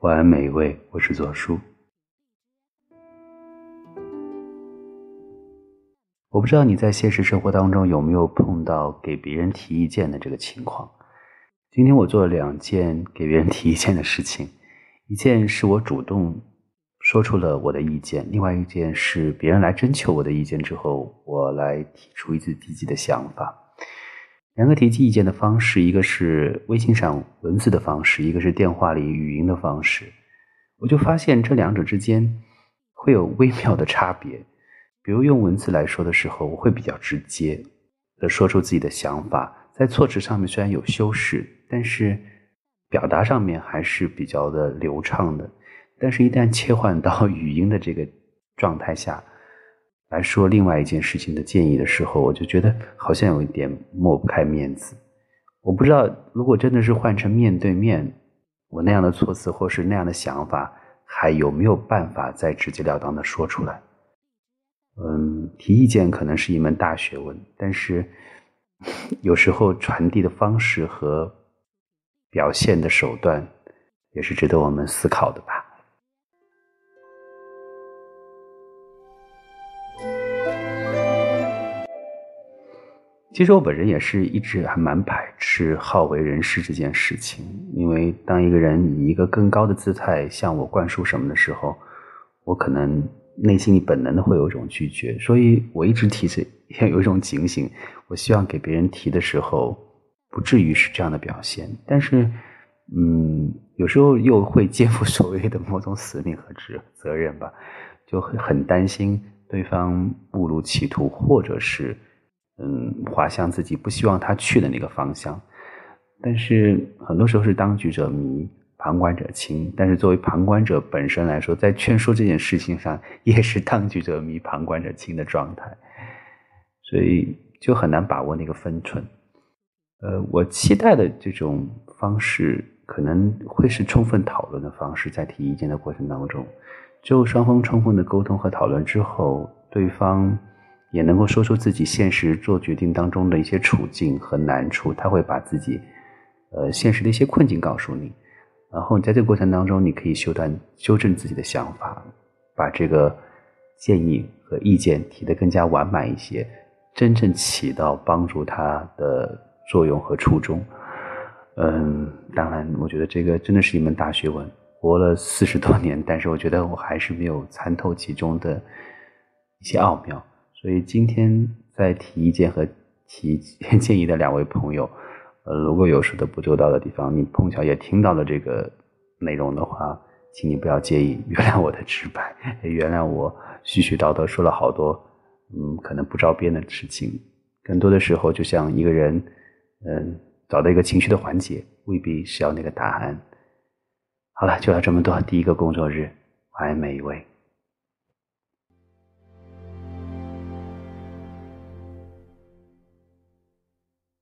晚安，每一位，我是左叔。我不知道你在现实生活当中有没有碰到给别人提意见的这个情况。今天我做了两件给别人提意见的事情，一件是我主动说出了我的意见，另外一件是别人来征求我的意见之后，我来提出一自己的想法。两个提及意见的方式，一个是微信上文字的方式，一个是电话里语音的方式。我就发现这两者之间会有微妙的差别。比如用文字来说的时候，我会比较直接的说出自己的想法，在措辞上面虽然有修饰，但是表达上面还是比较的流畅的。但是，一旦切换到语音的这个状态下，来说另外一件事情的建议的时候，我就觉得好像有一点抹不开面子。我不知道，如果真的是换成面对面，我那样的措辞或是那样的想法，还有没有办法再直截了当的说出来？嗯，提意见可能是一门大学问，但是 有时候传递的方式和表现的手段，也是值得我们思考的吧。其实我本人也是一直还蛮排斥好为人师这件事情，因为当一个人以一个更高的姿态向我灌输什么的时候，我可能内心里本能的会有一种拒绝，所以我一直提着要有一种警醒，我希望给别人提的时候不至于是这样的表现，但是，嗯，有时候又会肩负所谓的某种使命和责责任吧，就会很担心对方误入歧途，或者是。嗯，滑向自己不希望他去的那个方向，但是很多时候是当局者迷，旁观者清。但是作为旁观者本身来说，在劝说这件事情上，也是当局者迷，旁观者清的状态，所以就很难把握那个分寸。呃，我期待的这种方式，可能会是充分讨论的方式，在提意见的过程当中，就双方充分的沟通和讨论之后，对方。也能够说出自己现实做决定当中的一些处境和难处，他会把自己，呃，现实的一些困境告诉你，然后你在这个过程当中，你可以修断修正自己的想法，把这个建议和意见提得更加完满一些，真正起到帮助他的作用和初衷。嗯，当然，我觉得这个真的是一门大学问，活了四十多年，但是我觉得我还是没有参透其中的一些奥妙。所以今天在提意见和提 建议的两位朋友，呃，如果有说的不周到的地方，你碰巧也听到了这个内容的话，请你不要介意，原谅我的直白，也原谅我絮絮叨叨说了好多，嗯，可能不着边的事情。更多的时候，就像一个人，嗯，找到一个情绪的缓解，未必是要那个答案。好了，就要这么多。第一个工作日，晚安每一位。